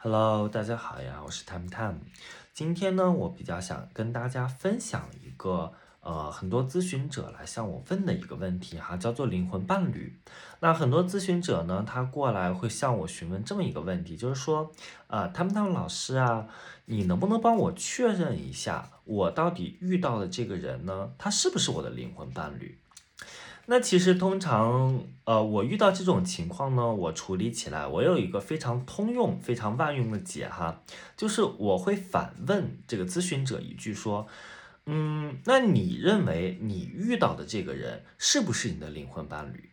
Hello，大家好呀，我是 Time Time。今天呢，我比较想跟大家分享一个呃，很多咨询者来向我问的一个问题哈，叫做灵魂伴侣。那很多咨询者呢，他过来会向我询问这么一个问题，就是说，啊，Time Time 老师啊，你能不能帮我确认一下，我到底遇到的这个人呢，他是不是我的灵魂伴侣？那其实通常，呃，我遇到这种情况呢，我处理起来，我有一个非常通用、非常万用的解哈，就是我会反问这个咨询者一句说，嗯，那你认为你遇到的这个人是不是你的灵魂伴侣？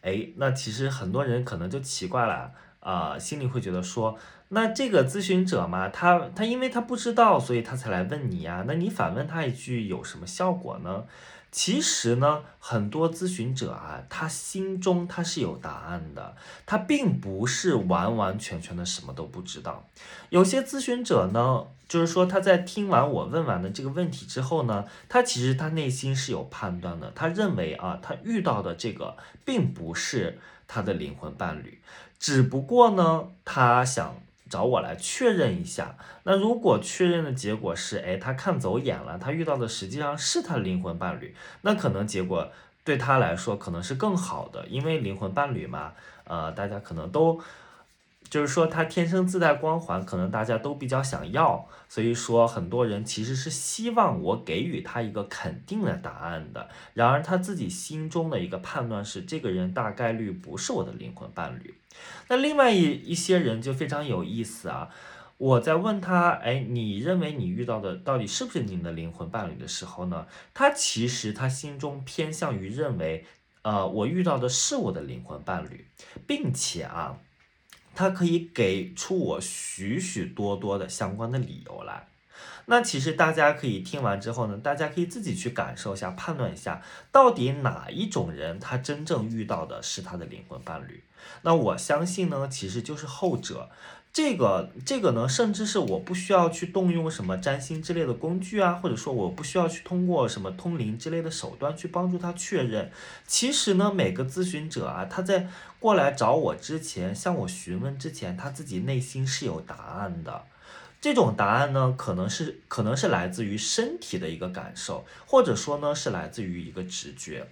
哎，那其实很多人可能就奇怪了，啊，心里会觉得说，那这个咨询者嘛，他他因为他不知道，所以他才来问你呀，那你反问他一句有什么效果呢？其实呢，很多咨询者啊，他心中他是有答案的，他并不是完完全全的什么都不知道。有些咨询者呢，就是说他在听完我问完的这个问题之后呢，他其实他内心是有判断的，他认为啊，他遇到的这个并不是他的灵魂伴侣，只不过呢，他想。找我来确认一下，那如果确认的结果是，哎，他看走眼了，他遇到的实际上是他灵魂伴侣，那可能结果对他来说可能是更好的，因为灵魂伴侣嘛，呃，大家可能都。就是说，他天生自带光环，可能大家都比较想要，所以说很多人其实是希望我给予他一个肯定的答案的。然而他自己心中的一个判断是，这个人大概率不是我的灵魂伴侣。那另外一一些人就非常有意思啊，我在问他，哎，你认为你遇到的到底是不是你的灵魂伴侣的时候呢？他其实他心中偏向于认为，呃，我遇到的是我的灵魂伴侣，并且啊。他可以给出我许许多多的相关的理由来，那其实大家可以听完之后呢，大家可以自己去感受一下，判断一下，到底哪一种人他真正遇到的是他的灵魂伴侣。那我相信呢，其实就是后者。这个这个呢，甚至是我不需要去动用什么占星之类的工具啊，或者说我不需要去通过什么通灵之类的手段去帮助他确认。其实呢，每个咨询者啊，他在过来找我之前，向我询问之前，他自己内心是有答案的。这种答案呢，可能是可能是来自于身体的一个感受，或者说呢是来自于一个直觉。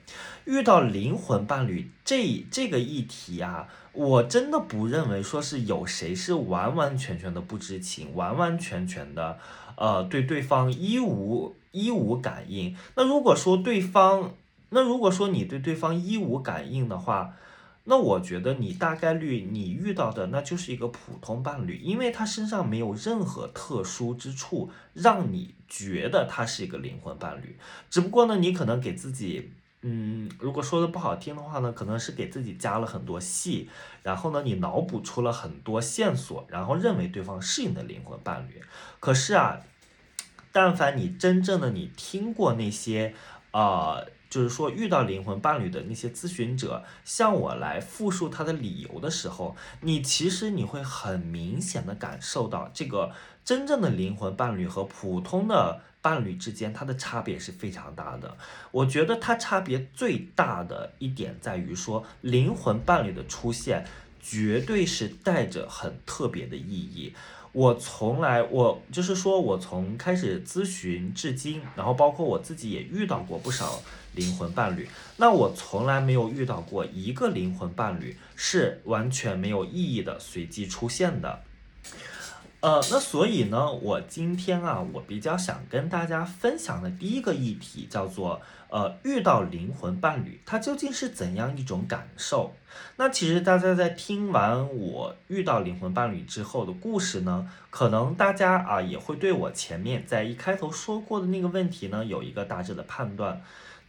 遇到灵魂伴侣这这个议题啊，我真的不认为说是有谁是完完全全的不知情，完完全全的呃对对方一无一无感应。那如果说对方，那如果说你对对方一无感应的话，那我觉得你大概率你遇到的那就是一个普通伴侣，因为他身上没有任何特殊之处让你觉得他是一个灵魂伴侣。只不过呢，你可能给自己，嗯，如果说的不好听的话呢，可能是给自己加了很多戏，然后呢，你脑补出了很多线索，然后认为对方是你的灵魂伴侣。可是啊，但凡你真正的你听过那些，啊。就是说，遇到灵魂伴侣的那些咨询者向我来复述他的理由的时候，你其实你会很明显的感受到，这个真正的灵魂伴侣和普通的伴侣之间，它的差别是非常大的。我觉得它差别最大的一点在于说，灵魂伴侣的出现绝对是带着很特别的意义。我从来，我就是说，我从开始咨询至今，然后包括我自己也遇到过不少灵魂伴侣，那我从来没有遇到过一个灵魂伴侣是完全没有意义的随机出现的。呃，那所以呢，我今天啊，我比较想跟大家分享的第一个议题叫做，呃，遇到灵魂伴侣，它究竟是怎样一种感受？那其实大家在听完我遇到灵魂伴侣之后的故事呢，可能大家啊也会对我前面在一开头说过的那个问题呢，有一个大致的判断。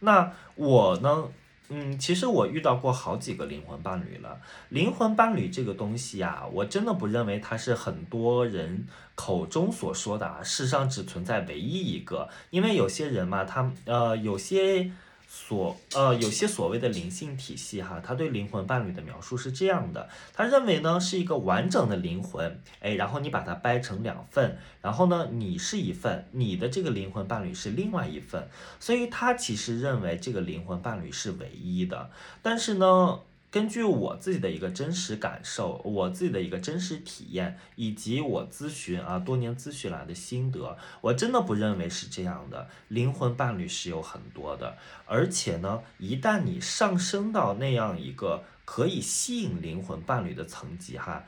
那我呢？嗯，其实我遇到过好几个灵魂伴侣了。灵魂伴侣这个东西呀，我真的不认为它是很多人口中所说的啊，世上只存在唯一一个。因为有些人嘛，他呃有些。所呃，有些所谓的灵性体系哈，他对灵魂伴侣的描述是这样的，他认为呢是一个完整的灵魂，哎，然后你把它掰成两份，然后呢你是一份，你的这个灵魂伴侣是另外一份，所以他其实认为这个灵魂伴侣是唯一的，但是呢。根据我自己的一个真实感受，我自己的一个真实体验，以及我咨询啊多年咨询来的心得，我真的不认为是这样的。灵魂伴侣是有很多的，而且呢，一旦你上升到那样一个可以吸引灵魂伴侣的层级哈。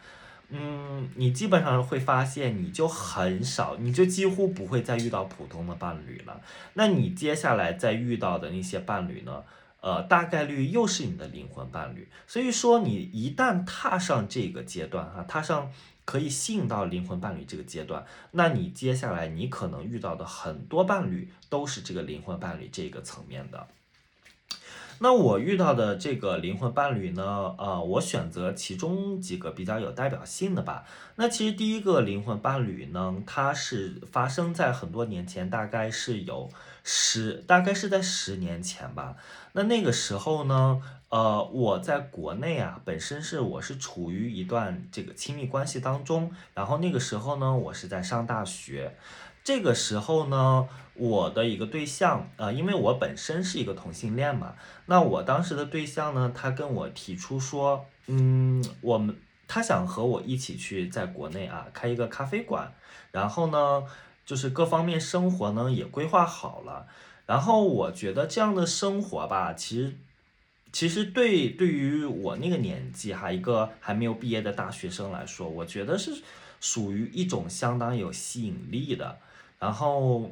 嗯，你基本上会发现，你就很少，你就几乎不会再遇到普通的伴侣了。那你接下来再遇到的那些伴侣呢？呃，大概率又是你的灵魂伴侣。所以说，你一旦踏上这个阶段，哈，踏上可以吸引到灵魂伴侣这个阶段，那你接下来你可能遇到的很多伴侣都是这个灵魂伴侣这个层面的。那我遇到的这个灵魂伴侣呢？呃，我选择其中几个比较有代表性的吧。那其实第一个灵魂伴侣呢，它是发生在很多年前，大概是有十，大概是在十年前吧。那那个时候呢，呃，我在国内啊，本身是我是处于一段这个亲密关系当中，然后那个时候呢，我是在上大学。这个时候呢，我的一个对象，呃，因为我本身是一个同性恋嘛，那我当时的对象呢，他跟我提出说，嗯，我们他想和我一起去在国内啊开一个咖啡馆，然后呢，就是各方面生活呢也规划好了，然后我觉得这样的生活吧，其实其实对对于我那个年纪哈，一个还没有毕业的大学生来说，我觉得是属于一种相当有吸引力的。然后，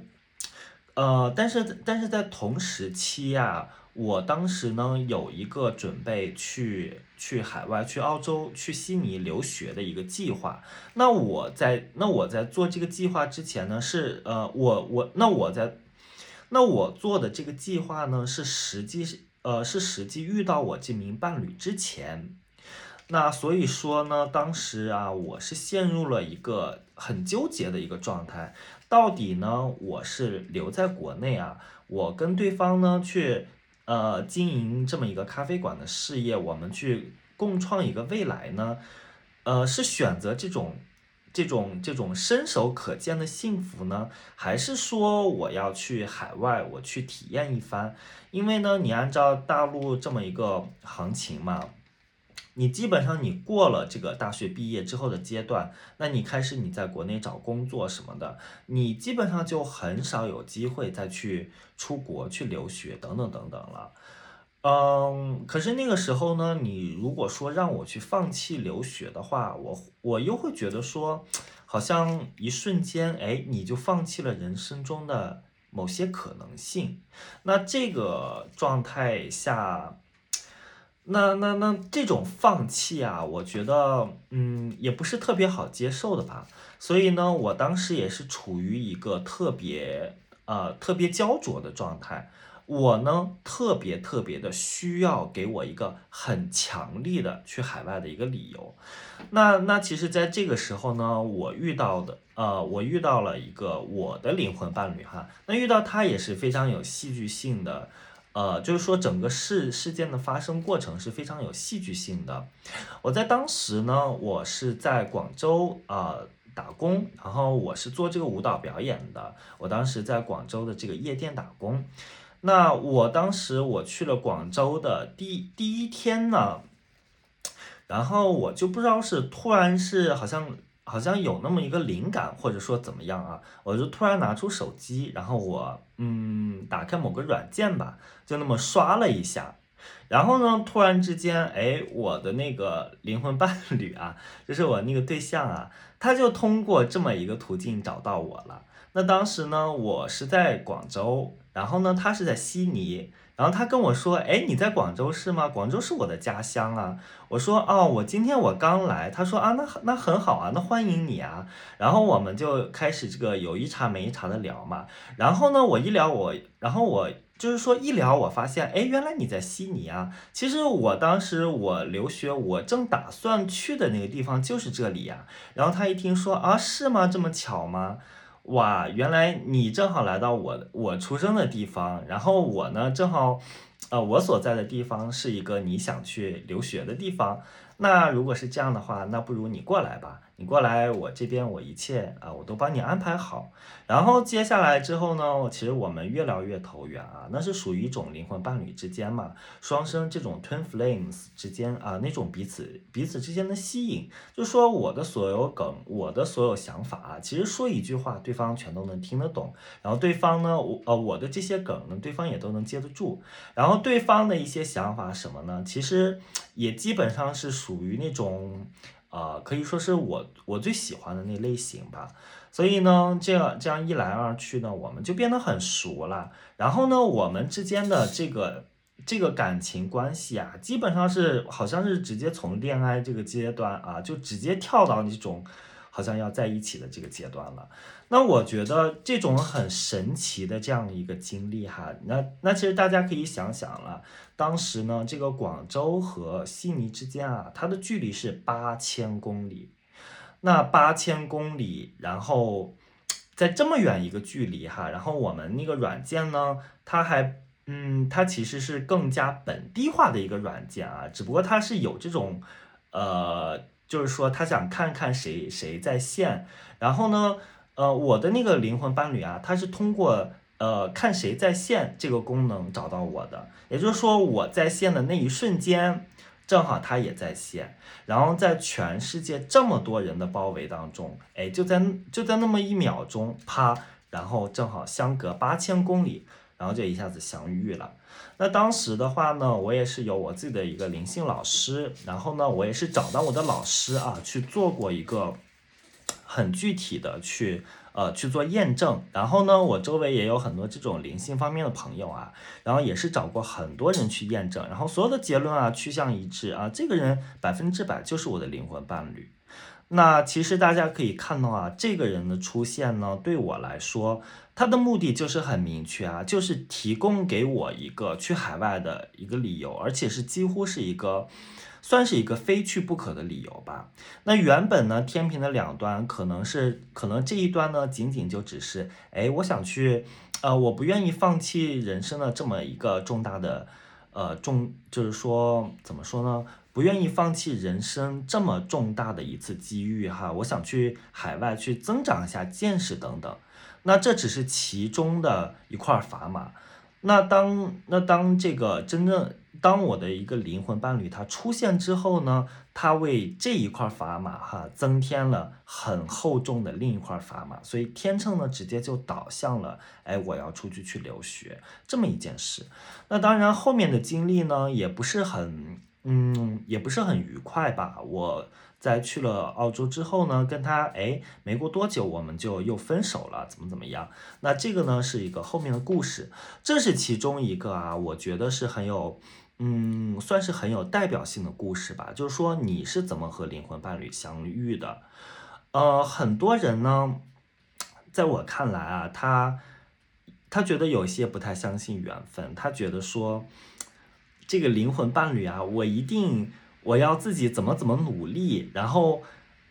呃，但是但是在同时期呀，我当时呢有一个准备去去海外、去澳洲、去悉尼留学的一个计划。那我在那我在做这个计划之前呢，是呃我我那我在那我做的这个计划呢是实际是呃是实际遇到我这名伴侣之前。那所以说呢，当时啊我是陷入了一个很纠结的一个状态。到底呢？我是留在国内啊，我跟对方呢去呃经营这么一个咖啡馆的事业，我们去共创一个未来呢？呃，是选择这种这种这种伸手可见的幸福呢，还是说我要去海外，我去体验一番？因为呢，你按照大陆这么一个行情嘛。你基本上你过了这个大学毕业之后的阶段，那你开始你在国内找工作什么的，你基本上就很少有机会再去出国去留学等等等等了。嗯，可是那个时候呢，你如果说让我去放弃留学的话，我我又会觉得说，好像一瞬间，哎，你就放弃了人生中的某些可能性。那这个状态下。那那那这种放弃啊，我觉得嗯也不是特别好接受的吧。所以呢，我当时也是处于一个特别呃特别焦灼的状态。我呢特别特别的需要给我一个很强力的去海外的一个理由。那那其实在这个时候呢，我遇到的呃我遇到了一个我的灵魂伴侣哈。那遇到他也是非常有戏剧性的。呃，就是说整个事事件的发生过程是非常有戏剧性的。我在当时呢，我是在广州啊打工，然后我是做这个舞蹈表演的。我当时在广州的这个夜店打工。那我当时我去了广州的第第一天呢，然后我就不知道是突然是好像。好像有那么一个灵感，或者说怎么样啊？我就突然拿出手机，然后我嗯打开某个软件吧，就那么刷了一下，然后呢，突然之间，哎，我的那个灵魂伴侣啊，就是我那个对象啊，他就通过这么一个途径找到我了。那当时呢，我是在广州，然后呢，他是在悉尼。然后他跟我说：“哎，你在广州是吗？广州是我的家乡啊。”我说：“哦，我今天我刚来。”他说：“啊，那那很好啊，那欢迎你啊。”然后我们就开始这个有一茬没一茬的聊嘛。然后呢，我一聊我，然后我就是说一聊，我发现，哎，原来你在悉尼啊。其实我当时我留学，我正打算去的那个地方就是这里呀。然后他一听说啊，是吗？这么巧吗？哇，原来你正好来到我我出生的地方，然后我呢正好，呃，我所在的地方是一个你想去留学的地方，那如果是这样的话，那不如你过来吧。你过来，我这边我一切啊，我都帮你安排好。然后接下来之后呢，其实我们越聊越投缘啊，那是属于一种灵魂伴侣之间嘛，双生这种 twin flames 之间啊，那种彼此彼此之间的吸引。就说我的所有梗，我的所有想法啊，其实说一句话，对方全都能听得懂。然后对方呢，我呃我的这些梗呢，对方也都能接得住。然后对方的一些想法什么呢，其实也基本上是属于那种。呃，可以说是我我最喜欢的那类型吧，所以呢，这样这样一来二去呢，我们就变得很熟了。然后呢，我们之间的这个这个感情关系啊，基本上是好像是直接从恋爱这个阶段啊，就直接跳到那种。好像要在一起的这个阶段了，那我觉得这种很神奇的这样一个经历哈，那那其实大家可以想想了，当时呢，这个广州和悉尼之间啊，它的距离是八千公里，那八千公里，然后在这么远一个距离哈，然后我们那个软件呢，它还嗯，它其实是更加本地化的一个软件啊，只不过它是有这种呃。就是说，他想看看谁谁在线，然后呢，呃，我的那个灵魂伴侣啊，他是通过呃看谁在线这个功能找到我的，也就是说，我在线的那一瞬间，正好他也在线，然后在全世界这么多人的包围当中，哎，就在就在那么一秒钟，啪，然后正好相隔八千公里。然后就一下子相遇了。那当时的话呢，我也是有我自己的一个灵性老师，然后呢，我也是找到我的老师啊去做过一个很具体的去呃去做验证。然后呢，我周围也有很多这种灵性方面的朋友啊，然后也是找过很多人去验证，然后所有的结论啊趋向一致啊，这个人百分之百就是我的灵魂伴侣。那其实大家可以看到啊，这个人的出现呢，对我来说，他的目的就是很明确啊，就是提供给我一个去海外的一个理由，而且是几乎是一个，算是一个非去不可的理由吧。那原本呢，天平的两端可能是，可能这一端呢，仅仅就只是，哎，我想去，呃，我不愿意放弃人生的这么一个重大的，呃，重，就是说，怎么说呢？不愿意放弃人生这么重大的一次机遇哈，我想去海外去增长一下见识等等，那这只是其中的一块砝码。那当那当这个真正当我的一个灵魂伴侣他出现之后呢，他为这一块砝码哈增添了很厚重的另一块砝码，所以天秤呢直接就导向了哎我要出去去留学这么一件事。那当然后面的经历呢也不是很。嗯，也不是很愉快吧。我在去了澳洲之后呢，跟他哎没过多久，我们就又分手了，怎么怎么样？那这个呢是一个后面的故事，这是其中一个啊，我觉得是很有，嗯，算是很有代表性的故事吧。就是说你是怎么和灵魂伴侣相遇的？呃，很多人呢，在我看来啊，他他觉得有些不太相信缘分，他觉得说。这个灵魂伴侣啊，我一定我要自己怎么怎么努力，然后，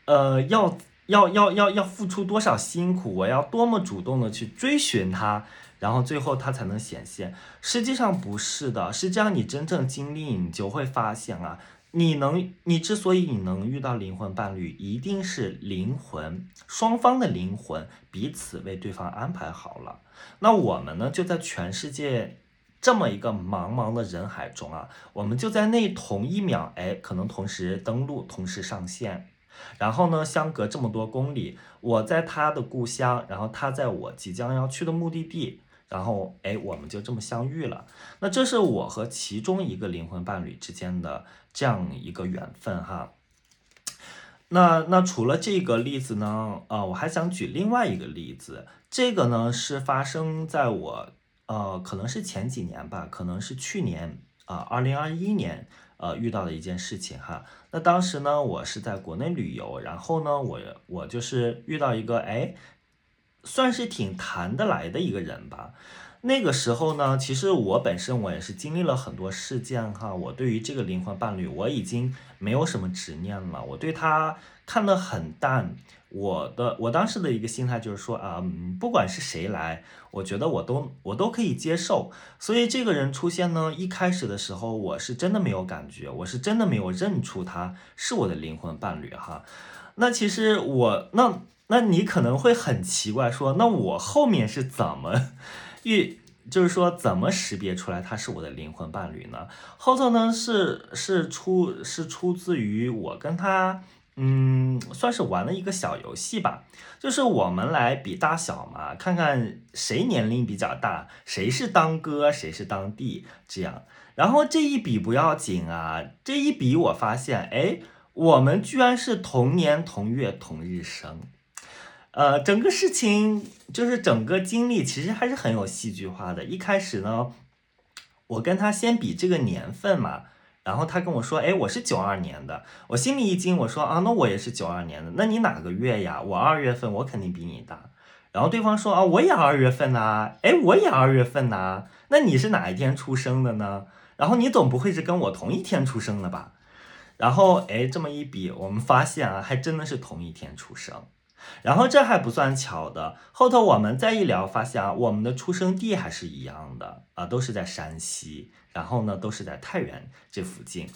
呃，要要要要要付出多少辛苦，我要多么主动的去追寻他，然后最后他才能显现。实际上不是的，是这样你真正经历，你就会发现啊，你能，你之所以你能遇到灵魂伴侣，一定是灵魂双方的灵魂彼此为对方安排好了。那我们呢，就在全世界。这么一个茫茫的人海中啊，我们就在那同一秒，哎，可能同时登录，同时上线，然后呢，相隔这么多公里，我在他的故乡，然后他在我即将要去的目的地，然后哎，我们就这么相遇了。那这是我和其中一个灵魂伴侣之间的这样一个缘分哈。那那除了这个例子呢，呃，我还想举另外一个例子，这个呢是发生在我。呃，可能是前几年吧，可能是去年啊，二零二一年，呃，遇到的一件事情哈。那当时呢，我是在国内旅游，然后呢，我我就是遇到一个哎，算是挺谈得来的一个人吧。那个时候呢，其实我本身我也是经历了很多事件哈，我对于这个灵魂伴侣我已经没有什么执念了，我对他看得很淡。我的我当时的一个心态就是说啊，不管是谁来，我觉得我都我都可以接受。所以这个人出现呢，一开始的时候我是真的没有感觉，我是真的没有认出他是我的灵魂伴侣哈。那其实我那那你可能会很奇怪说，那我后面是怎么？遇就是说，怎么识别出来他是我的灵魂伴侣呢？后头呢是是出是出自于我跟他，嗯，算是玩了一个小游戏吧，就是我们来比大小嘛，看看谁年龄比较大，谁是当哥，谁是当弟，这样。然后这一比不要紧啊，这一比我发现，哎，我们居然是同年同月同日生。呃，整个事情就是整个经历其实还是很有戏剧化的。一开始呢，我跟他先比这个年份嘛，然后他跟我说，哎，我是九二年的，我心里一惊，我说啊，那我也是九二年的，那你哪个月呀？我二月份，我肯定比你大。然后对方说啊，我也二月份呐，哎，我也二月份呐，那你是哪一天出生的呢？然后你总不会是跟我同一天出生的吧？然后哎，这么一比，我们发现啊，还真的是同一天出生。然后这还不算巧的，后头我们再一聊，发现啊，我们的出生地还是一样的啊，都是在山西，然后呢，都是在太原这附近。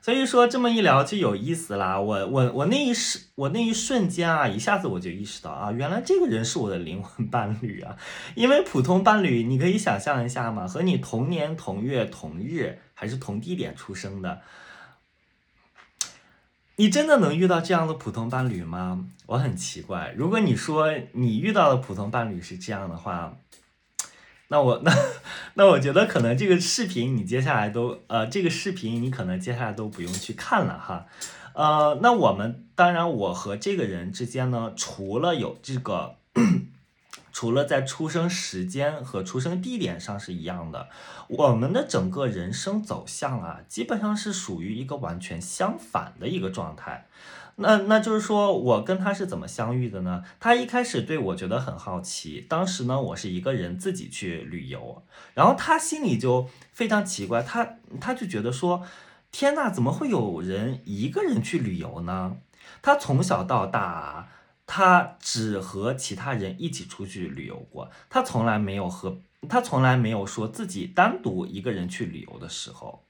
所以说这么一聊就有意思啦。我我我那一时，我那一瞬间啊，一下子我就意识到啊，原来这个人是我的灵魂伴侣啊。因为普通伴侣，你可以想象一下嘛，和你同年同月同日，还是同地点出生的。你真的能遇到这样的普通伴侣吗？我很奇怪。如果你说你遇到的普通伴侣是这样的话，那我 那那我觉得可能这个视频你接下来都呃这个视频你可能接下来都不用去看了哈。呃，那我们当然我和这个人之间呢，除了有这个。除了在出生时间和出生地点上是一样的，我们的整个人生走向啊，基本上是属于一个完全相反的一个状态。那那就是说我跟他是怎么相遇的呢？他一开始对我觉得很好奇，当时呢，我是一个人自己去旅游，然后他心里就非常奇怪，他他就觉得说，天呐，怎么会有人一个人去旅游呢？他从小到大。他只和其他人一起出去旅游过，他从来没有和他从来没有说自己单独一个人去旅游的时候。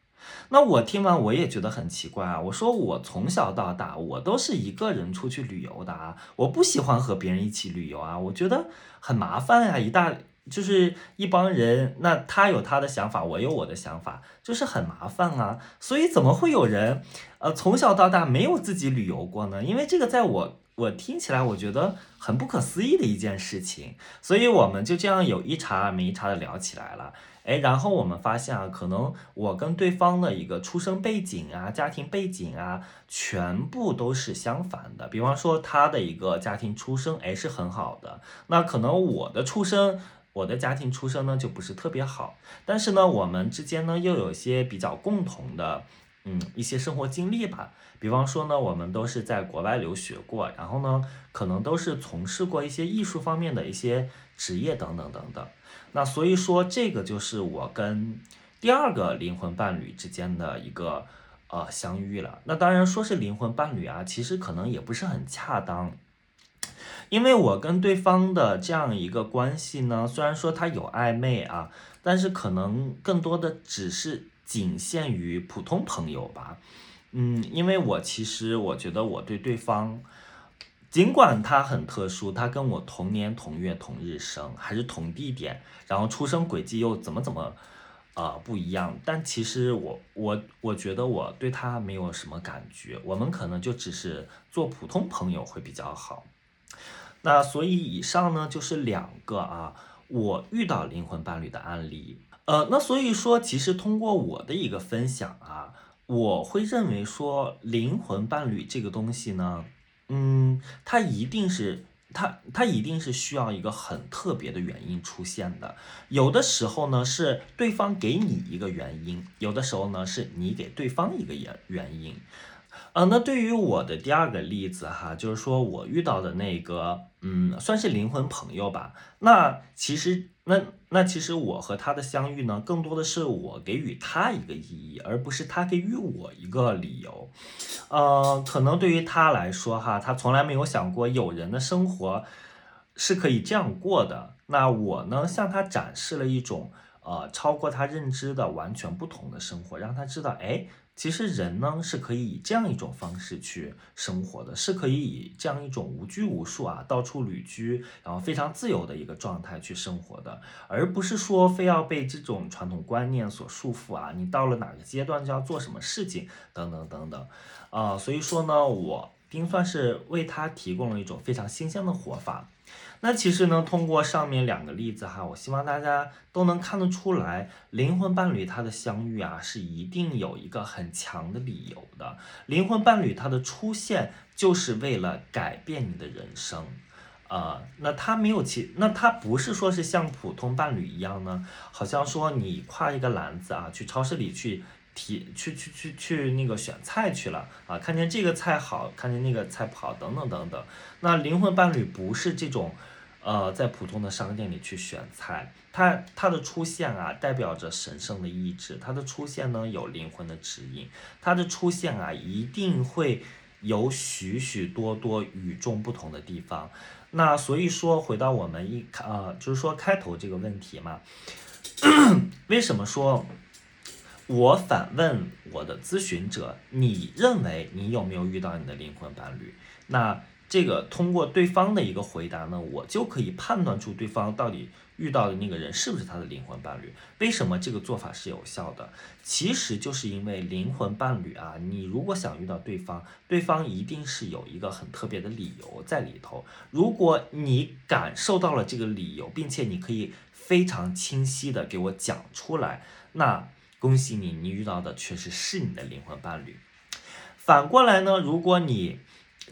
那我听完我也觉得很奇怪啊，我说我从小到大我都是一个人出去旅游的啊，我不喜欢和别人一起旅游啊，我觉得很麻烦呀，一大就是一帮人，那他有他的想法，我有我的想法，就是很麻烦啊。所以怎么会有人呃从小到大没有自己旅游过呢？因为这个在我。我听起来我觉得很不可思议的一件事情，所以我们就这样有一茬没一茬的聊起来了。哎，然后我们发现啊，可能我跟对方的一个出生背景啊、家庭背景啊，全部都是相反的。比方说他的一个家庭出生，哎，是很好的。那可能我的出生，我的家庭出生呢，就不是特别好。但是呢，我们之间呢，又有些比较共同的。嗯，一些生活经历吧，比方说呢，我们都是在国外留学过，然后呢，可能都是从事过一些艺术方面的一些职业等等等等。那所以说，这个就是我跟第二个灵魂伴侣之间的一个呃相遇了。那当然说是灵魂伴侣啊，其实可能也不是很恰当，因为我跟对方的这样一个关系呢，虽然说他有暧昧啊，但是可能更多的只是。仅限于普通朋友吧，嗯，因为我其实我觉得我对对方，尽管他很特殊，他跟我同年同月同日生，还是同地点，然后出生轨迹又怎么怎么，呃不一样，但其实我我我觉得我对他没有什么感觉，我们可能就只是做普通朋友会比较好。那所以以上呢就是两个啊，我遇到灵魂伴侣的案例。呃，那所以说，其实通过我的一个分享啊，我会认为说，灵魂伴侣这个东西呢，嗯，它一定是它它一定是需要一个很特别的原因出现的。有的时候呢，是对方给你一个原因；有的时候呢，是你给对方一个原原因。呃，那对于我的第二个例子哈，就是说我遇到的那个，嗯，算是灵魂朋友吧。那其实，那那其实我和他的相遇呢，更多的是我给予他一个意义，而不是他给予我一个理由。呃，可能对于他来说哈，他从来没有想过有人的生活是可以这样过的。那我呢，向他展示了一种呃超过他认知的完全不同的生活，让他知道，哎。其实人呢是可以以这样一种方式去生活的，是可以以这样一种无拘无束啊，到处旅居，然后非常自由的一个状态去生活的，而不是说非要被这种传统观念所束缚啊。你到了哪个阶段就要做什么事情，等等等等，啊，所以说呢，我丁算是为他提供了一种非常新鲜的活法。那其实呢，通过上面两个例子哈，我希望大家都能看得出来，灵魂伴侣他的相遇啊，是一定有一个很强的理由的。灵魂伴侣他的出现就是为了改变你的人生，啊，那他没有其，那他不是说是像普通伴侣一样呢，好像说你挎一个篮子啊，去超市里去提，去去去去那个选菜去了啊，看见这个菜好，看见那个菜不好，等等等等。那灵魂伴侣不是这种。呃，在普通的商店里去选菜，它它的出现啊，代表着神圣的意志，它的出现呢有灵魂的指引，它的出现啊一定会有许许多多与众不同的地方。那所以说，回到我们一呃，就是说开头这个问题嘛，为什么说我反问我的咨询者，你认为你有没有遇到你的灵魂伴侣？那这个通过对方的一个回答呢，我就可以判断出对方到底遇到的那个人是不是他的灵魂伴侣。为什么这个做法是有效的？其实就是因为灵魂伴侣啊，你如果想遇到对方，对方一定是有一个很特别的理由在里头。如果你感受到了这个理由，并且你可以非常清晰的给我讲出来，那恭喜你，你遇到的确实是你的灵魂伴侣。反过来呢，如果你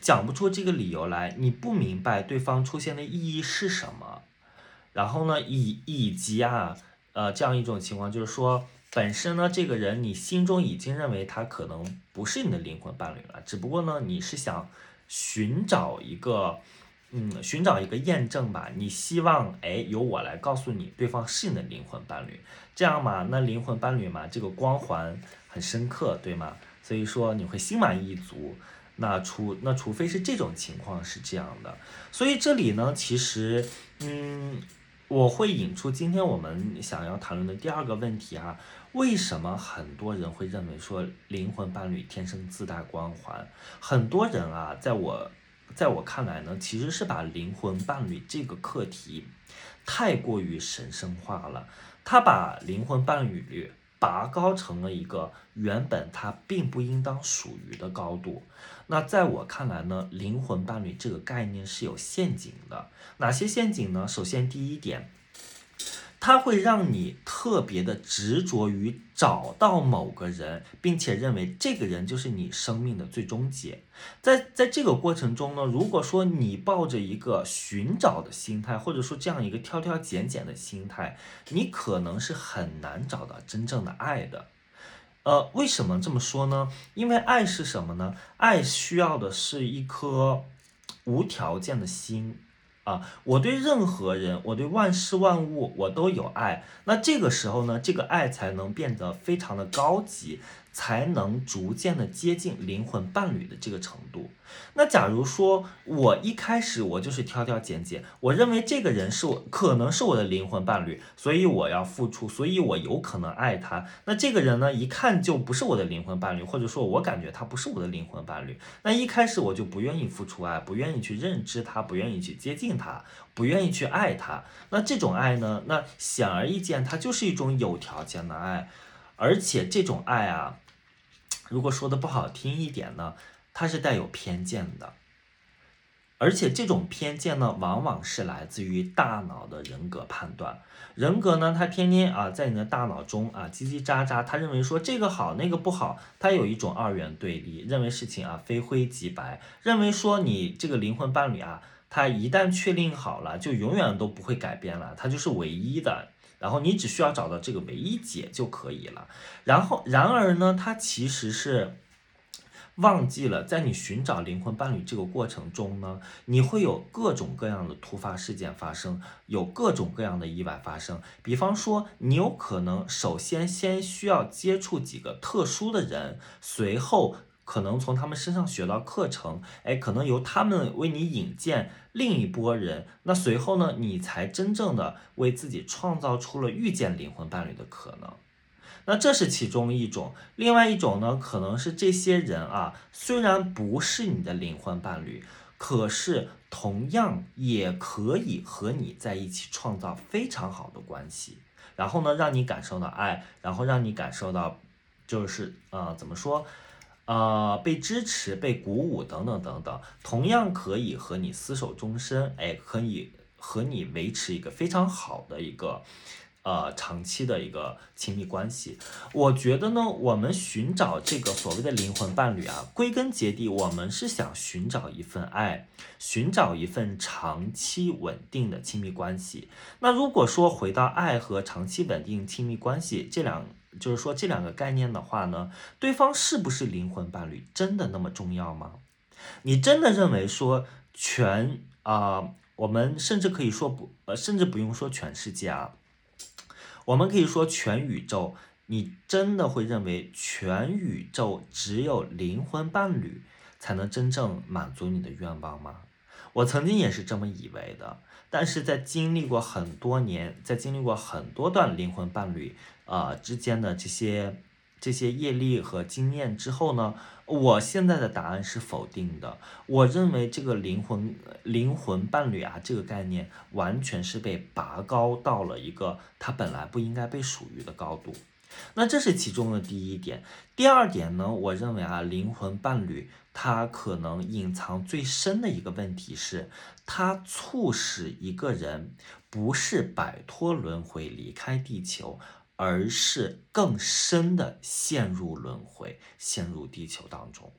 讲不出这个理由来，你不明白对方出现的意义是什么，然后呢，以以及啊，呃，这样一种情况就是说，本身呢，这个人你心中已经认为他可能不是你的灵魂伴侣了，只不过呢，你是想寻找一个，嗯，寻找一个验证吧，你希望哎，由我来告诉你对方是你的灵魂伴侣，这样嘛，那灵魂伴侣嘛，这个光环很深刻，对吗？所以说你会心满意足。那除那除非是这种情况是这样的，所以这里呢，其实，嗯，我会引出今天我们想要谈论的第二个问题啊，为什么很多人会认为说灵魂伴侣天生自带光环？很多人啊，在我在我看来呢，其实是把灵魂伴侣这个课题太过于神圣化了，他把灵魂伴侣。拔高成了一个原本他并不应当属于的高度。那在我看来呢，灵魂伴侣这个概念是有陷阱的。哪些陷阱呢？首先第一点。它会让你特别的执着于找到某个人，并且认为这个人就是你生命的最终解。在在这个过程中呢，如果说你抱着一个寻找的心态，或者说这样一个挑挑拣拣的心态，你可能是很难找到真正的爱的。呃，为什么这么说呢？因为爱是什么呢？爱需要的是一颗无条件的心。啊，我对任何人，我对万事万物，我都有爱。那这个时候呢，这个爱才能变得非常的高级。才能逐渐的接近灵魂伴侣的这个程度。那假如说我一开始我就是挑挑拣拣，我认为这个人是我可能是我的灵魂伴侣，所以我要付出，所以我有可能爱他。那这个人呢，一看就不是我的灵魂伴侣，或者说我感觉他不是我的灵魂伴侣，那一开始我就不愿意付出爱，不愿意去认知他，不愿意去接近他，不愿意去爱他。那这种爱呢，那显而易见，它就是一种有条件的爱。而且这种爱啊，如果说的不好听一点呢，它是带有偏见的。而且这种偏见呢，往往是来自于大脑的人格判断。人格呢，它天天啊在你的大脑中啊叽叽喳喳，他认为说这个好那个不好，他有一种二元对立，认为事情啊非灰即白，认为说你这个灵魂伴侣啊，他一旦确定好了，就永远都不会改变了，他就是唯一的。然后你只需要找到这个唯一解就可以了。然后，然而呢，它其实是忘记了在你寻找灵魂伴侣这个过程中呢，你会有各种各样的突发事件发生，有各种各样的意外发生。比方说，你有可能首先先需要接触几个特殊的人，随后。可能从他们身上学到课程，哎，可能由他们为你引荐另一波人，那随后呢，你才真正的为自己创造出了遇见灵魂伴侣的可能。那这是其中一种，另外一种呢，可能是这些人啊，虽然不是你的灵魂伴侣，可是同样也可以和你在一起创造非常好的关系，然后呢，让你感受到爱，然后让你感受到，就是呃，怎么说？呃，被支持、被鼓舞等等等等，同样可以和你厮守终身，哎，可以和你维持一个非常好的一个呃长期的一个亲密关系。我觉得呢，我们寻找这个所谓的灵魂伴侣啊，归根结底，我们是想寻找一份爱，寻找一份长期稳定的亲密关系。那如果说回到爱和长期稳定亲密关系这两。就是说这两个概念的话呢，对方是不是灵魂伴侣真的那么重要吗？你真的认为说全啊，我们甚至可以说不呃，甚至不用说全世界啊，我们可以说全宇宙，你真的会认为全宇宙只有灵魂伴侣才能真正满足你的愿望吗？我曾经也是这么以为的，但是在经历过很多年，在经历过很多段灵魂伴侣。啊，之间的这些这些业力和经验之后呢，我现在的答案是否定的。我认为这个灵魂灵魂伴侣啊，这个概念完全是被拔高到了一个它本来不应该被属于的高度。那这是其中的第一点。第二点呢，我认为啊，灵魂伴侣它可能隐藏最深的一个问题是，它促使一个人不是摆脱轮回离开地球。而是更深的陷入轮回，陷入地球当中。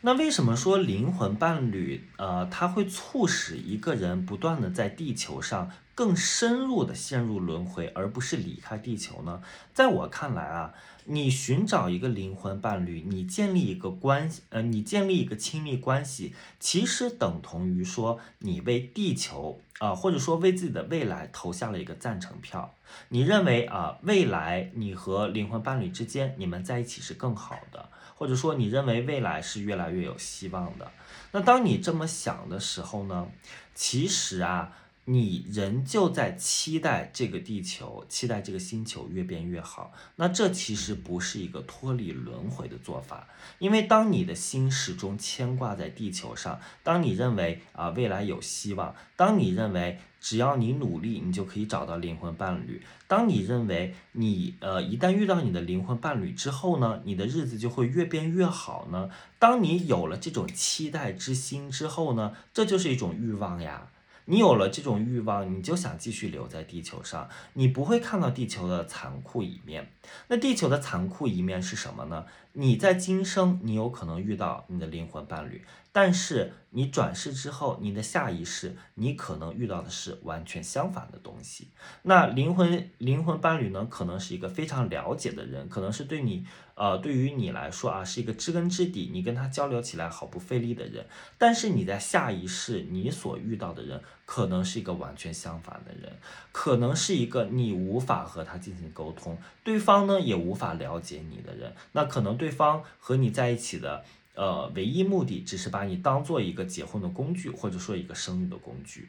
那为什么说灵魂伴侣，呃，它会促使一个人不断的在地球上更深入的陷入轮回，而不是离开地球呢？在我看来啊。你寻找一个灵魂伴侣，你建立一个关系，呃，你建立一个亲密关系，其实等同于说你为地球啊，或者说为自己的未来投下了一个赞成票。你认为啊，未来你和灵魂伴侣之间，你们在一起是更好的，或者说你认为未来是越来越有希望的。那当你这么想的时候呢，其实啊。你仍旧在期待这个地球，期待这个星球越变越好。那这其实不是一个脱离轮回的做法，因为当你的心始终牵挂在地球上，当你认为啊未来有希望，当你认为只要你努力，你就可以找到灵魂伴侣，当你认为你呃一旦遇到你的灵魂伴侣之后呢，你的日子就会越变越好呢？当你有了这种期待之心之后呢，这就是一种欲望呀。你有了这种欲望，你就想继续留在地球上，你不会看到地球的残酷一面。那地球的残酷一面是什么呢？你在今生，你有可能遇到你的灵魂伴侣。但是你转世之后，你的下一世，你可能遇到的是完全相反的东西。那灵魂灵魂伴侣呢，可能是一个非常了解的人，可能是对你，呃，对于你来说啊，是一个知根知底，你跟他交流起来毫不费力的人。但是你在下一世，你所遇到的人，可能是一个完全相反的人，可能是一个你无法和他进行沟通，对方呢也无法了解你的人。那可能对方和你在一起的。呃，唯一目的只是把你当做一个结婚的工具，或者说一个生育的工具。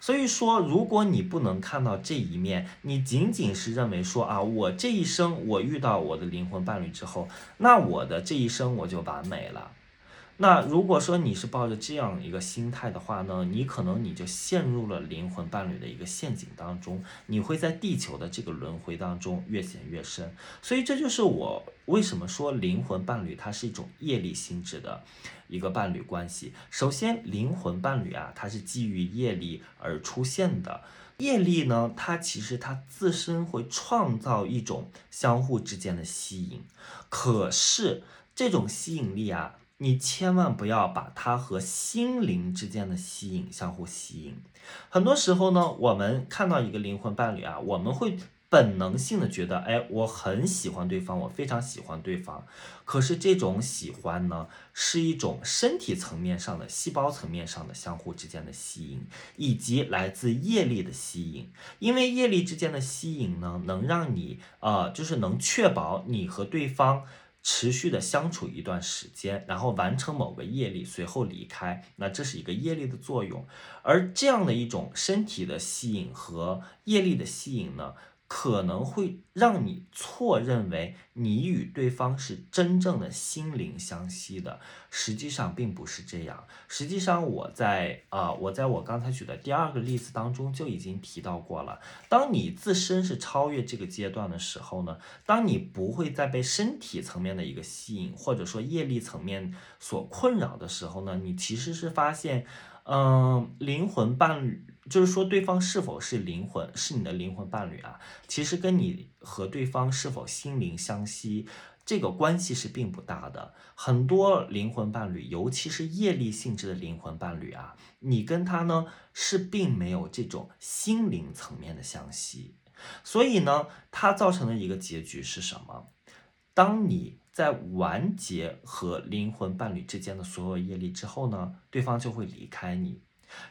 所以说，如果你不能看到这一面，你仅仅是认为说啊，我这一生我遇到我的灵魂伴侣之后，那我的这一生我就完美了。那如果说你是抱着这样一个心态的话呢，你可能你就陷入了灵魂伴侣的一个陷阱当中，你会在地球的这个轮回当中越陷越深。所以这就是我为什么说灵魂伴侣它是一种业力性质的一个伴侣关系。首先，灵魂伴侣啊，它是基于业力而出现的。业力呢，它其实它自身会创造一种相互之间的吸引，可是这种吸引力啊。你千万不要把它和心灵之间的吸引相互吸引。很多时候呢，我们看到一个灵魂伴侣啊，我们会本能性的觉得，哎，我很喜欢对方，我非常喜欢对方。可是这种喜欢呢，是一种身体层面上的、细胞层面上的相互之间的吸引，以及来自业力的吸引。因为业力之间的吸引呢，能让你，呃，就是能确保你和对方。持续的相处一段时间，然后完成某个业力，随后离开，那这是一个业力的作用。而这样的一种身体的吸引和业力的吸引呢？可能会让你错认为你与对方是真正的心灵相吸的，实际上并不是这样。实际上，我在啊，我在我刚才举的第二个例子当中就已经提到过了。当你自身是超越这个阶段的时候呢，当你不会再被身体层面的一个吸引，或者说业力层面所困扰的时候呢，你其实是发现。嗯，灵魂伴侣就是说，对方是否是灵魂，是你的灵魂伴侣啊？其实跟你和对方是否心灵相吸，这个关系是并不大的。很多灵魂伴侣，尤其是业力性质的灵魂伴侣啊，你跟他呢是并没有这种心灵层面的相吸，所以呢，它造成的一个结局是什么？当你在完结和灵魂伴侣之间的所有业力之后呢，对方就会离开你，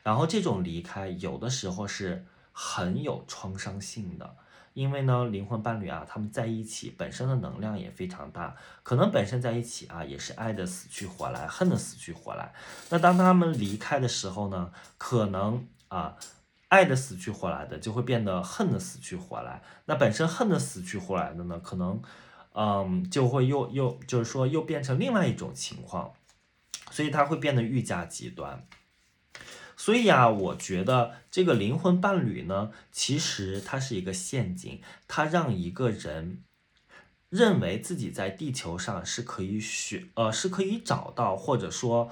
然后这种离开有的时候是很有创伤性的，因为呢，灵魂伴侣啊，他们在一起本身的能量也非常大，可能本身在一起啊也是爱的死去活来，恨的死去活来。那当他们离开的时候呢，可能啊爱的死去活来的就会变得恨的死去活来，那本身恨的死去活来的呢，可能。嗯，就会又又就是说又变成另外一种情况，所以它会变得愈加极端。所以啊，我觉得这个灵魂伴侣呢，其实它是一个陷阱，它让一个人认为自己在地球上是可以选，呃，是可以找到，或者说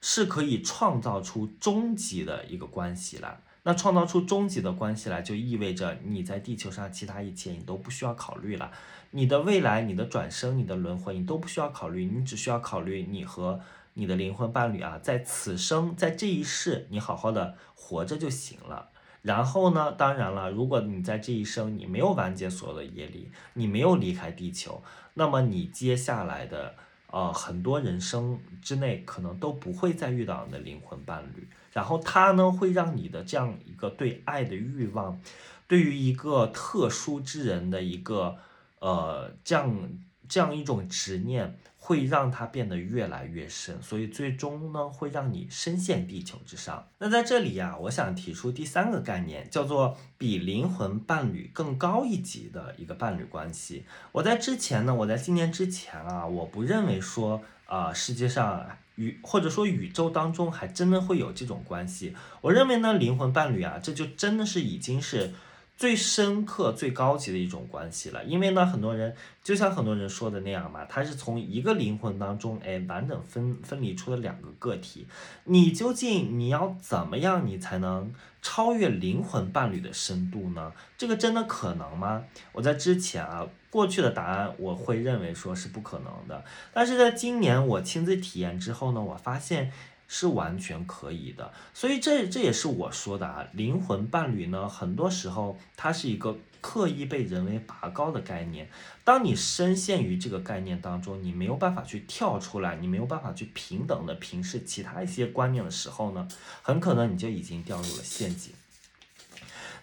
是可以创造出终极的一个关系来。那创造出终极的关系来，就意味着你在地球上其他一切你都不需要考虑了。你的未来、你的转生、你的轮回，你都不需要考虑，你只需要考虑你和你的灵魂伴侣啊，在此生，在这一世，你好好的活着就行了。然后呢，当然了，如果你在这一生你没有完结所有的业力，你没有离开地球，那么你接下来的呃很多人生之内，可能都不会再遇到你的灵魂伴侣。然后他呢，会让你的这样一个对爱的欲望，对于一个特殊之人的一个。呃，这样这样一种执念会让它变得越来越深，所以最终呢，会让你深陷地球之上。那在这里呀，我想提出第三个概念，叫做比灵魂伴侣更高一级的一个伴侣关系。我在之前呢，我在今年之前啊，我不认为说啊，世界上宇或者说宇宙当中还真的会有这种关系。我认为呢，灵魂伴侣啊，这就真的是已经是。最深刻、最高级的一种关系了，因为呢，很多人就像很多人说的那样嘛，他是从一个灵魂当中，哎，完整分分离出了两个个体。你究竟你要怎么样，你才能超越灵魂伴侣的深度呢？这个真的可能吗？我在之前啊，过去的答案我会认为说是不可能的，但是在今年我亲自体验之后呢，我发现。是完全可以的，所以这这也是我说的啊，灵魂伴侣呢，很多时候它是一个刻意被人为拔高的概念。当你深陷于这个概念当中，你没有办法去跳出来，你没有办法去平等的平视其他一些观念的时候呢，很可能你就已经掉入了陷阱。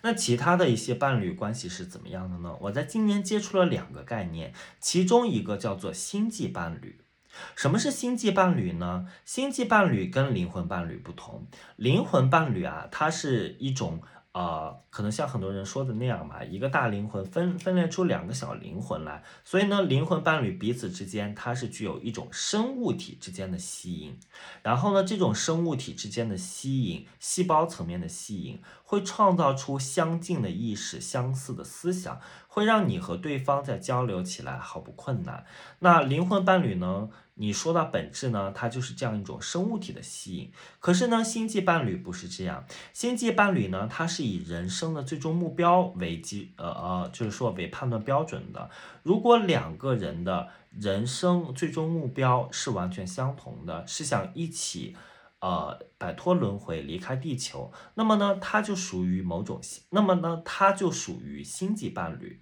那其他的一些伴侣关系是怎么样的呢？我在今年接触了两个概念，其中一个叫做星际伴侣。什么是星际伴侣呢？星际伴侣跟灵魂伴侣不同，灵魂伴侣啊，它是一种。呃，可能像很多人说的那样吧，一个大灵魂分分裂出两个小灵魂来，所以呢，灵魂伴侣彼此之间它是具有一种生物体之间的吸引，然后呢，这种生物体之间的吸引，细胞层面的吸引，会创造出相近的意识、相似的思想，会让你和对方在交流起来毫不困难。那灵魂伴侣呢？你说到本质呢，它就是这样一种生物体的吸引。可是呢，星际伴侣不是这样。星际伴侣呢，它是以人生的最终目标为基，呃呃，就是说为判断标准的。如果两个人的人生最终目标是完全相同的，是想一起。呃摆脱轮回离开地球，那么呢，它就属于某种，那么呢，它就属于星际伴侣。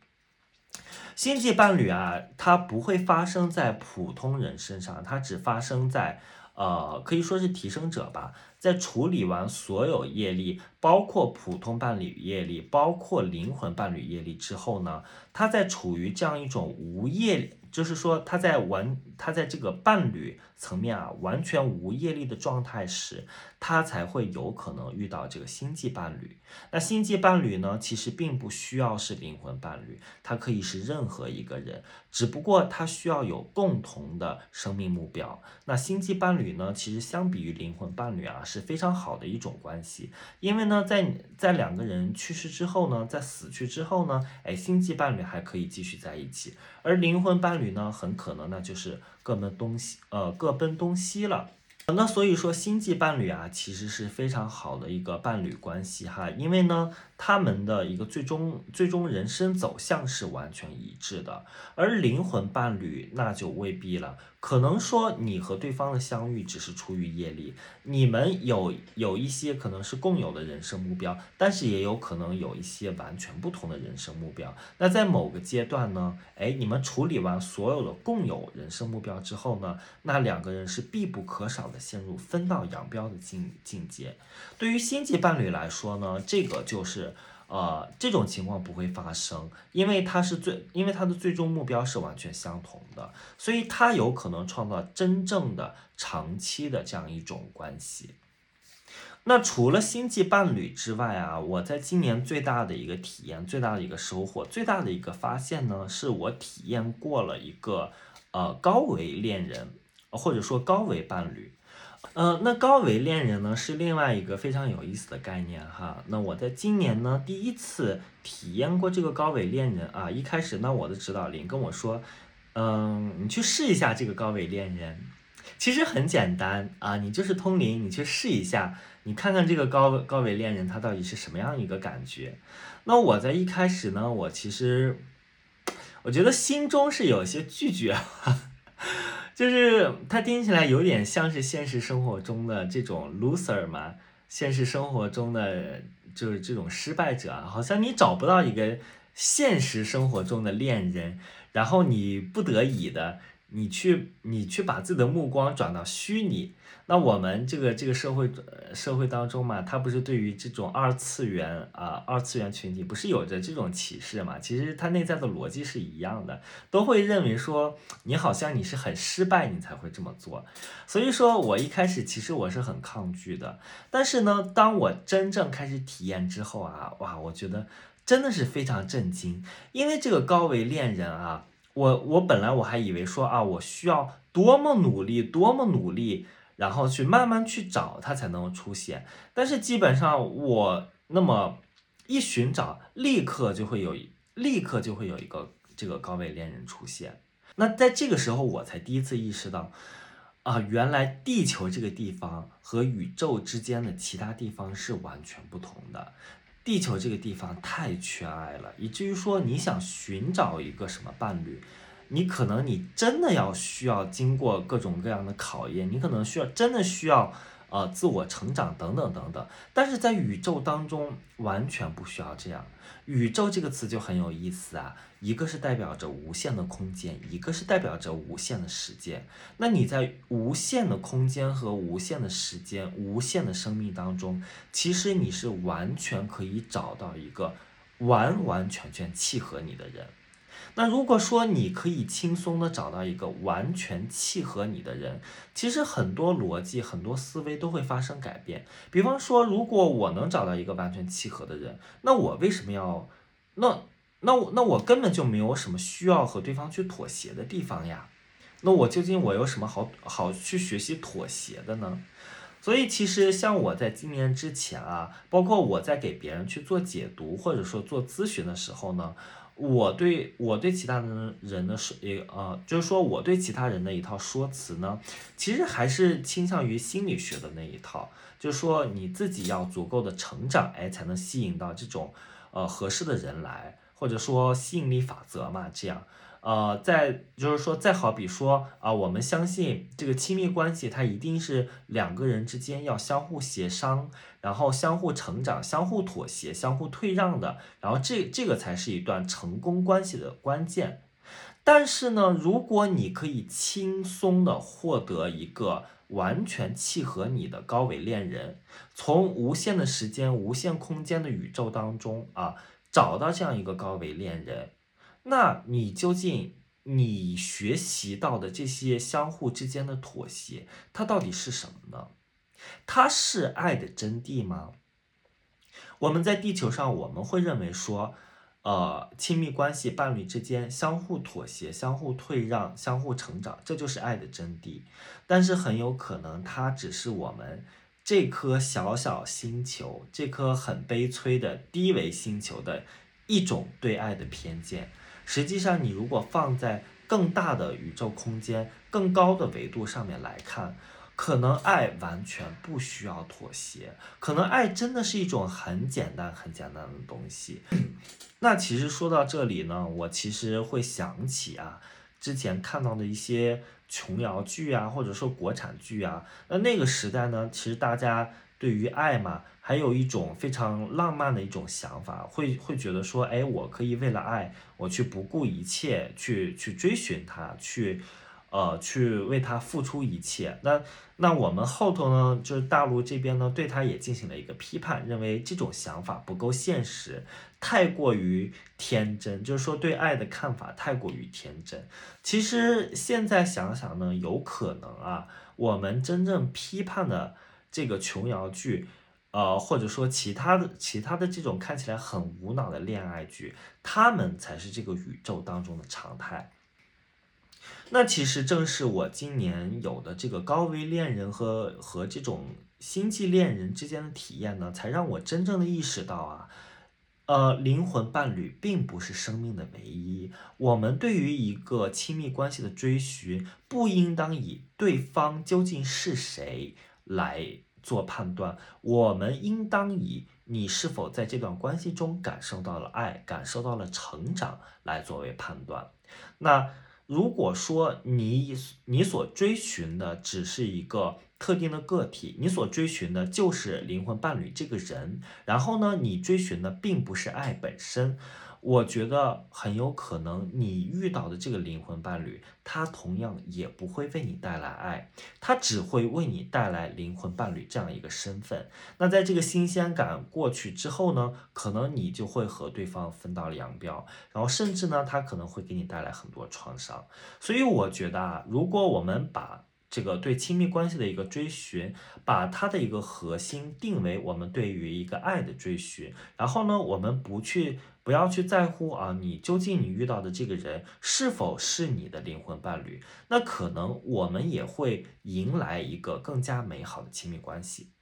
星际伴侣啊，它不会发生在普通人身上，它只发生在呃，可以说是提升者吧。在处理完所有业力，包括普通伴侣业力，包括灵魂伴侣业力之后呢，他在处于这样一种无业，就是说他在完他在这个伴侣层面啊完全无业力的状态时，他才会有可能遇到这个星际伴侣。那星际伴侣呢，其实并不需要是灵魂伴侣，它可以是任何一个人，只不过他需要有共同的生命目标。那星际伴侣呢，其实相比于灵魂伴侣啊。是非常好的一种关系，因为呢，在在两个人去世之后呢，在死去之后呢，哎，星际伴侣还可以继续在一起，而灵魂伴侣呢，很可能呢就是各奔东西，呃，各奔东西了。那所以说，星际伴侣啊，其实是非常好的一个伴侣关系哈，因为呢，他们的一个最终最终人生走向是完全一致的，而灵魂伴侣那就未必了。可能说你和对方的相遇只是出于业力，你们有有一些可能是共有的人生目标，但是也有可能有一些完全不同的人生目标。那在某个阶段呢，哎，你们处理完所有的共有人生目标之后呢，那两个人是必不可少的陷入分道扬镳的境境界。对于星际伴侣来说呢，这个就是。呃，这种情况不会发生，因为它是最，因为它的最终目标是完全相同的，所以它有可能创造真正的长期的这样一种关系。那除了星际伴侣之外啊，我在今年最大的一个体验、最大的一个收获、最大的一个发现呢，是我体验过了一个呃高维恋人，或者说高维伴侣。呃，那高维恋人呢是另外一个非常有意思的概念哈。那我在今年呢第一次体验过这个高维恋人啊。一开始呢我的指导灵跟我说，嗯，你去试一下这个高维恋人，其实很简单啊，你就是通灵，你去试一下，你看看这个高高维恋人他到底是什么样一个感觉。那我在一开始呢，我其实我觉得心中是有些拒绝。就是他听起来有点像是现实生活中的这种 loser 嘛，现实生活中的就是这种失败者，好像你找不到一个现实生活中的恋人，然后你不得已的。你去，你去把自己的目光转到虚拟，那我们这个这个社会社会当中嘛，它不是对于这种二次元啊二次元群体不是有着这种歧视嘛？其实它内在的逻辑是一样的，都会认为说你好像你是很失败，你才会这么做。所以说我一开始其实我是很抗拒的，但是呢，当我真正开始体验之后啊，哇，我觉得真的是非常震惊，因为这个高维恋人啊。我我本来我还以为说啊，我需要多么努力，多么努力，然后去慢慢去找他才能出现。但是基本上我那么一寻找，立刻就会有，立刻就会有一个这个高位恋人出现。那在这个时候，我才第一次意识到，啊，原来地球这个地方和宇宙之间的其他地方是完全不同的。地球这个地方太缺爱了，以至于说你想寻找一个什么伴侣，你可能你真的要需要经过各种各样的考验，你可能需要真的需要。呃，自我成长等等等等，但是在宇宙当中完全不需要这样。宇宙这个词就很有意思啊，一个是代表着无限的空间，一个是代表着无限的时间。那你在无限的空间和无限的时间、无限的生命当中，其实你是完全可以找到一个完完全全契合你的人。那如果说你可以轻松的找到一个完全契合你的人，其实很多逻辑、很多思维都会发生改变。比方说，如果我能找到一个完全契合的人，那我为什么要？那那我那我根本就没有什么需要和对方去妥协的地方呀。那我究竟我有什么好好去学习妥协的呢？所以其实像我在今年之前啊，包括我在给别人去做解读或者说做咨询的时候呢。我对我对其他人人的说，也呃，就是说我对其他人的一套说辞呢，其实还是倾向于心理学的那一套，就是说你自己要足够的成长，哎，才能吸引到这种呃合适的人来，或者说吸引力法则嘛，这样。呃，再就是说，再好比说啊，我们相信这个亲密关系，它一定是两个人之间要相互协商，然后相互成长、相互妥协、相互退让的，然后这这个才是一段成功关系的关键。但是呢，如果你可以轻松的获得一个完全契合你的高维恋人，从无限的时间、无限空间的宇宙当中啊，找到这样一个高维恋人。那你究竟你学习到的这些相互之间的妥协，它到底是什么呢？它是爱的真谛吗？我们在地球上，我们会认为说，呃，亲密关系伴侣之间相互妥协、相互退让、相互成长，这就是爱的真谛。但是很有可能，它只是我们这颗小小星球、这颗很悲催的低维星球的一种对爱的偏见。实际上，你如果放在更大的宇宙空间、更高的维度上面来看，可能爱完全不需要妥协，可能爱真的是一种很简单、很简单的东西。那其实说到这里呢，我其实会想起啊，之前看到的一些琼瑶剧啊，或者说国产剧啊，那那个时代呢，其实大家。对于爱嘛，还有一种非常浪漫的一种想法，会会觉得说，哎，我可以为了爱，我去不顾一切，去去追寻他，去，呃，去为他付出一切。那那我们后头呢，就是大陆这边呢，对他也进行了一个批判，认为这种想法不够现实，太过于天真，就是说对爱的看法太过于天真。其实现在想想呢，有可能啊，我们真正批判的。这个琼瑶剧，呃，或者说其他的其他的这种看起来很无脑的恋爱剧，他们才是这个宇宙当中的常态。那其实正是我今年有的这个高危恋人和和这种星际恋人之间的体验呢，才让我真正的意识到啊，呃，灵魂伴侣并不是生命的唯一。我们对于一个亲密关系的追寻，不应当以对方究竟是谁来。做判断，我们应当以你是否在这段关系中感受到了爱，感受到了成长来作为判断。那如果说你你所追寻的只是一个特定的个体，你所追寻的就是灵魂伴侣这个人，然后呢，你追寻的并不是爱本身。我觉得很有可能，你遇到的这个灵魂伴侣，他同样也不会为你带来爱，他只会为你带来灵魂伴侣这样一个身份。那在这个新鲜感过去之后呢，可能你就会和对方分道扬镳，然后甚至呢，他可能会给你带来很多创伤。所以我觉得啊，如果我们把这个对亲密关系的一个追寻，把它的一个核心定为我们对于一个爱的追寻，然后呢，我们不去。不要去在乎啊，你究竟你遇到的这个人是否是你的灵魂伴侣？那可能我们也会迎来一个更加美好的亲密关系。